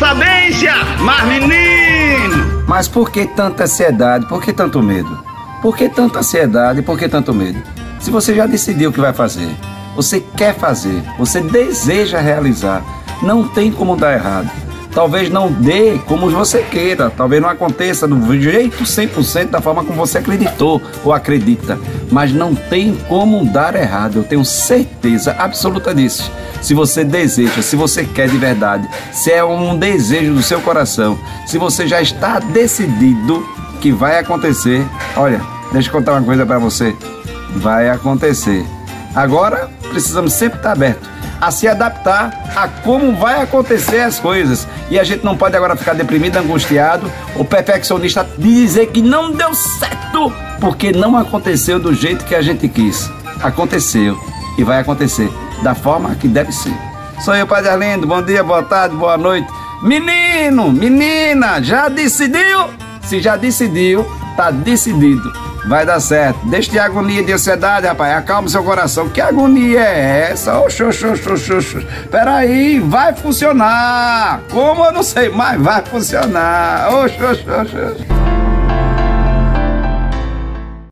sabência, mas menino! Mas por que tanta ansiedade? Por que tanto medo? Por que tanta ansiedade? Por que tanto medo? Se você já decidiu o que vai fazer, você quer fazer, você deseja realizar, não tem como dar errado. Talvez não dê como você queira, talvez não aconteça do jeito 100% da forma como você acreditou ou acredita, mas não tem como dar errado, eu tenho certeza absoluta disso. Se você deseja, se você quer de verdade, se é um desejo do seu coração, se você já está decidido que vai acontecer, olha, deixa eu contar uma coisa para você, vai acontecer. Agora precisamos sempre estar aberto a se adaptar a como vai acontecer as coisas. E a gente não pode agora ficar deprimido, angustiado, o perfeccionista dizer que não deu certo porque não aconteceu do jeito que a gente quis. Aconteceu e vai acontecer da forma que deve ser. Sou eu, Padre Arlindo. Bom dia, boa tarde, boa noite. Menino, menina, já decidiu? Se já decidiu, tá decidido vai dar certo. Deixa de agonia de ansiedade, rapaz. Acalma seu coração. Que agonia é essa? Oxô, oxô, oxô, oxô. Peraí, vai funcionar. Como eu não sei, mas vai funcionar. Oxô, oxô, oxô.